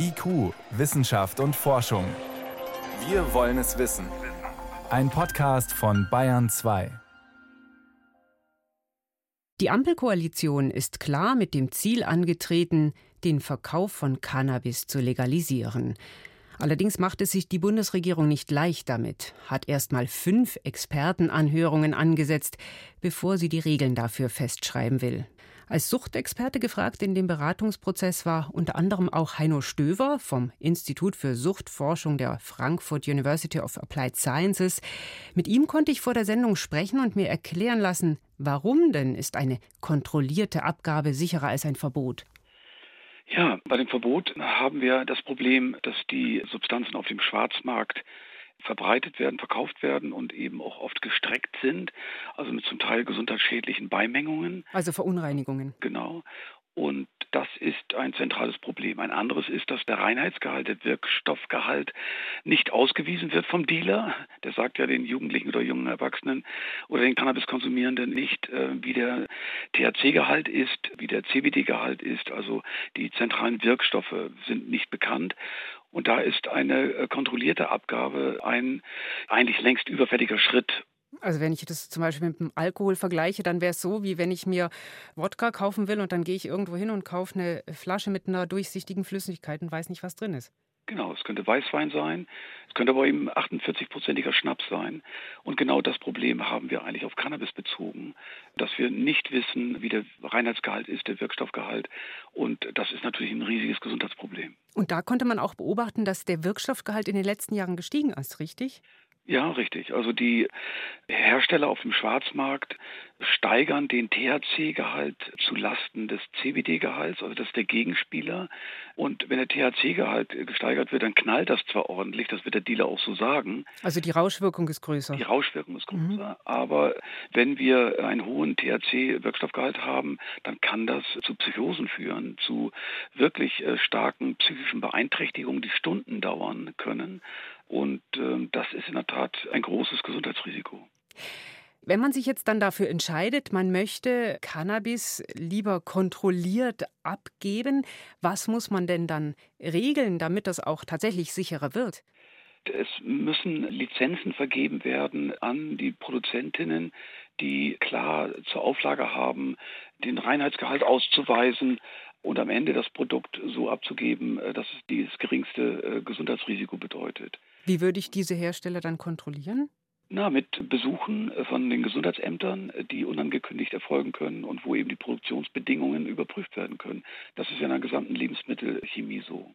IQ, Wissenschaft und Forschung. Wir wollen es wissen. Ein Podcast von Bayern 2. Die Ampelkoalition ist klar mit dem Ziel angetreten, den Verkauf von Cannabis zu legalisieren. Allerdings macht es sich die Bundesregierung nicht leicht damit, hat erst mal fünf Expertenanhörungen angesetzt, bevor sie die Regeln dafür festschreiben will. Als Suchtexperte gefragt in dem Beratungsprozess war unter anderem auch Heino Stöver vom Institut für Suchtforschung der Frankfurt University of Applied Sciences. Mit ihm konnte ich vor der Sendung sprechen und mir erklären lassen, warum denn ist eine kontrollierte Abgabe sicherer als ein Verbot? Ja, bei dem Verbot haben wir das Problem, dass die Substanzen auf dem Schwarzmarkt verbreitet werden, verkauft werden und eben auch oft gestreckt sind, also mit zum Teil gesundheitsschädlichen Beimengungen. Also Verunreinigungen. Genau. Und das ist ein zentrales Problem. Ein anderes ist, dass der Reinheitsgehalt, der Wirkstoffgehalt nicht ausgewiesen wird vom Dealer. Der sagt ja den Jugendlichen oder jungen Erwachsenen oder den Cannabiskonsumierenden nicht, äh, wie der THC-Gehalt ist, wie der CBD-Gehalt ist. Also die zentralen Wirkstoffe sind nicht bekannt. Und da ist eine äh, kontrollierte Abgabe ein eigentlich längst überfälliger Schritt, also wenn ich das zum Beispiel mit dem Alkohol vergleiche, dann wäre es so, wie wenn ich mir Wodka kaufen will und dann gehe ich irgendwo hin und kaufe eine Flasche mit einer durchsichtigen Flüssigkeit und weiß nicht, was drin ist. Genau, es könnte Weißwein sein, es könnte aber eben 48-prozentiger Schnaps sein. Und genau das Problem haben wir eigentlich auf Cannabis bezogen, dass wir nicht wissen, wie der Reinheitsgehalt ist, der Wirkstoffgehalt. Und das ist natürlich ein riesiges Gesundheitsproblem. Und da konnte man auch beobachten, dass der Wirkstoffgehalt in den letzten Jahren gestiegen ist, richtig? Ja, richtig. Also die Hersteller auf dem Schwarzmarkt steigern den THC-Gehalt zu Lasten des CBD-Gehalts, also das ist der Gegenspieler. Und wenn der THC-Gehalt gesteigert wird, dann knallt das zwar ordentlich, das wird der Dealer auch so sagen. Also die Rauschwirkung ist größer. Die Rauschwirkung ist größer. Mhm. Aber wenn wir einen hohen THC-Wirkstoffgehalt haben, dann kann das zu Psychosen führen, zu wirklich äh, starken psychischen Beeinträchtigungen, die Stunden dauern können. Und äh, das ist in der Tat ein großes Gesundheitsrisiko. Wenn man sich jetzt dann dafür entscheidet, man möchte Cannabis lieber kontrolliert abgeben, was muss man denn dann regeln, damit das auch tatsächlich sicherer wird? Es müssen Lizenzen vergeben werden an die Produzentinnen, die klar zur Auflage haben, den Reinheitsgehalt auszuweisen und am Ende das Produkt so abzugeben, äh, dass es das geringste äh, Gesundheitsrisiko bedeutet. Wie würde ich diese Hersteller dann kontrollieren? Na, mit Besuchen äh, von den Gesundheitsämtern, die unangekündigt erfolgen können und wo eben die Produktionsbedingungen überprüft werden können. Das ist ja in der gesamten Lebensmittelchemie so.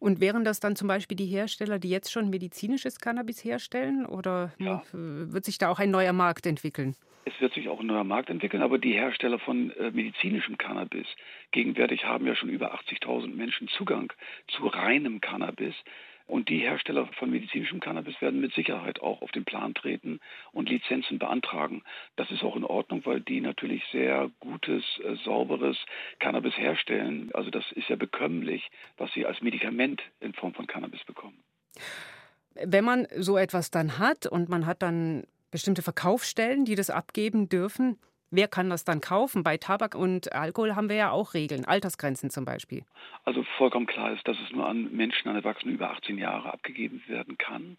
Und wären das dann zum Beispiel die Hersteller, die jetzt schon medizinisches Cannabis herstellen? Oder ja. wird sich da auch ein neuer Markt entwickeln? Es wird sich auch ein neuer Markt entwickeln, aber die Hersteller von äh, medizinischem Cannabis, gegenwärtig haben ja schon über 80.000 Menschen Zugang zu reinem Cannabis. Und die Hersteller von medizinischem Cannabis werden mit Sicherheit auch auf den Plan treten und Lizenzen beantragen. Das ist auch in Ordnung, weil die natürlich sehr gutes, äh, sauberes Cannabis herstellen. Also das ist ja bekömmlich, was sie als Medikament in Form von Cannabis bekommen. Wenn man so etwas dann hat und man hat dann bestimmte Verkaufsstellen, die das abgeben dürfen, Wer kann das dann kaufen? Bei Tabak und Alkohol haben wir ja auch Regeln, Altersgrenzen zum Beispiel. Also vollkommen klar ist, dass es nur an Menschen, an Erwachsenen über 18 Jahre abgegeben werden kann.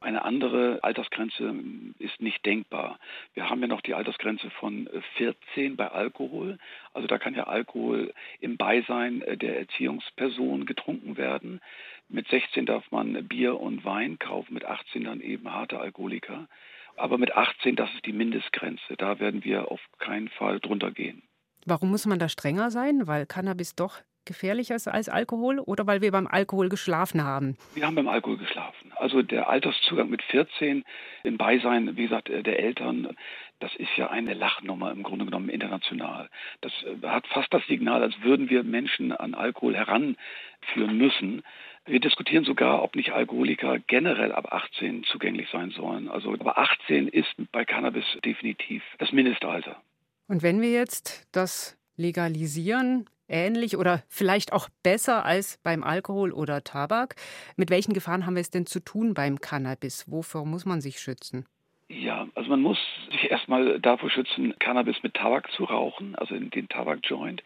Eine andere Altersgrenze ist nicht denkbar. Wir haben ja noch die Altersgrenze von 14 bei Alkohol. Also da kann ja Alkohol im Beisein der Erziehungsperson getrunken werden. Mit 16 darf man Bier und Wein kaufen, mit 18 dann eben harte Alkoholiker. Aber mit 18, das ist die Mindestgrenze. Da werden wir auf keinen Fall drunter gehen. Warum muss man da strenger sein? Weil Cannabis doch gefährlicher ist als Alkohol oder weil wir beim Alkohol geschlafen haben? Wir haben beim Alkohol geschlafen. Also der Alterszugang mit 14 im Beisein, wie gesagt, der Eltern, das ist ja eine Lachnummer im Grunde genommen international. Das äh, hat fast das Signal, als würden wir Menschen an Alkohol heranführen müssen. Wir diskutieren sogar, ob nicht Alkoholiker generell ab 18 zugänglich sein sollen. Also aber 18 ist bei Cannabis definitiv das Mindestalter. Und wenn wir jetzt das legalisieren, ähnlich oder vielleicht auch besser als beim Alkohol oder Tabak, mit welchen Gefahren haben wir es denn zu tun beim Cannabis? Wovor muss man sich schützen? Ja, also man muss sich erstmal davor schützen, Cannabis mit Tabak zu rauchen, also in den Tabakjoint.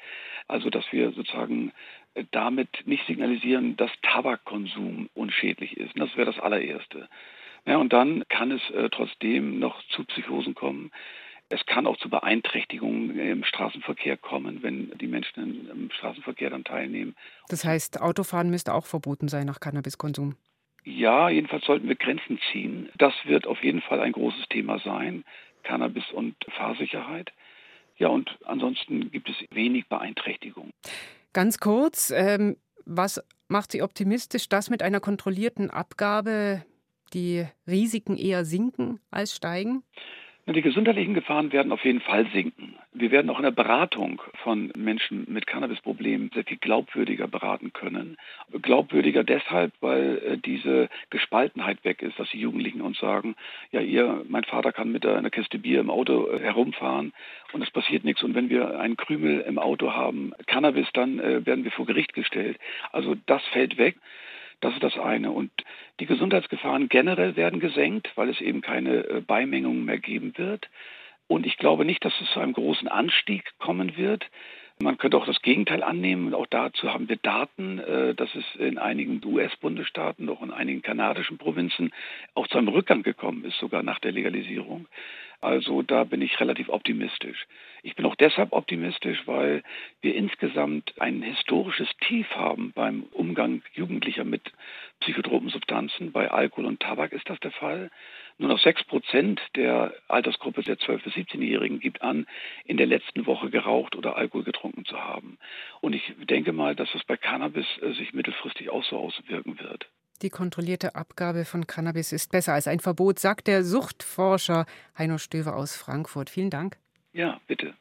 Also dass wir sozusagen damit nicht signalisieren, dass Tabakkonsum unschädlich ist. Das wäre das allererste. Ja, und dann kann es äh, trotzdem noch zu Psychosen kommen. Es kann auch zu Beeinträchtigungen im Straßenverkehr kommen, wenn die Menschen im Straßenverkehr dann teilnehmen. Das heißt, Autofahren müsste auch verboten sein nach Cannabiskonsum. Ja, jedenfalls sollten wir Grenzen ziehen. Das wird auf jeden Fall ein großes Thema sein. Cannabis und Fahrsicherheit. Ja, und ansonsten gibt es wenig Beeinträchtigung. Ganz kurz, ähm, was macht Sie optimistisch, dass mit einer kontrollierten Abgabe die Risiken eher sinken als steigen? Die gesundheitlichen Gefahren werden auf jeden Fall sinken. Wir werden auch in der Beratung von Menschen mit Cannabisproblemen sehr viel glaubwürdiger beraten können. Glaubwürdiger deshalb, weil äh, diese Gespaltenheit weg ist, dass die Jugendlichen uns sagen, ja, ihr, mein Vater kann mit einer Kiste Bier im Auto äh, herumfahren und es passiert nichts. Und wenn wir einen Krümel im Auto haben, Cannabis, dann äh, werden wir vor Gericht gestellt. Also das fällt weg. Das ist das eine. Und die Gesundheitsgefahren generell werden gesenkt, weil es eben keine äh, Beimengungen mehr geben wird. Und ich glaube nicht, dass es zu einem großen Anstieg kommen wird. Man könnte auch das Gegenteil annehmen. Und auch dazu haben wir Daten, äh, dass es in einigen US-Bundesstaaten, auch in einigen kanadischen Provinzen auch zu einem Rückgang gekommen ist, sogar nach der Legalisierung. Also da bin ich relativ optimistisch. Ich bin auch deshalb optimistisch, weil wir insgesamt ein historisches Tief haben beim Umgang Jugendlicher mit psychotropen Substanzen. Bei Alkohol und Tabak ist das der Fall. Nur noch sechs Prozent der Altersgruppe der 12- bis 17-Jährigen gibt an, in der letzten Woche geraucht oder Alkohol getrunken zu haben. Und ich denke mal, dass das bei Cannabis äh, sich mittelfristig auch so auswirken wird. Die kontrollierte Abgabe von Cannabis ist besser als ein Verbot, sagt der Suchtforscher Heino Stöver aus Frankfurt. Vielen Dank. Ja, bitte.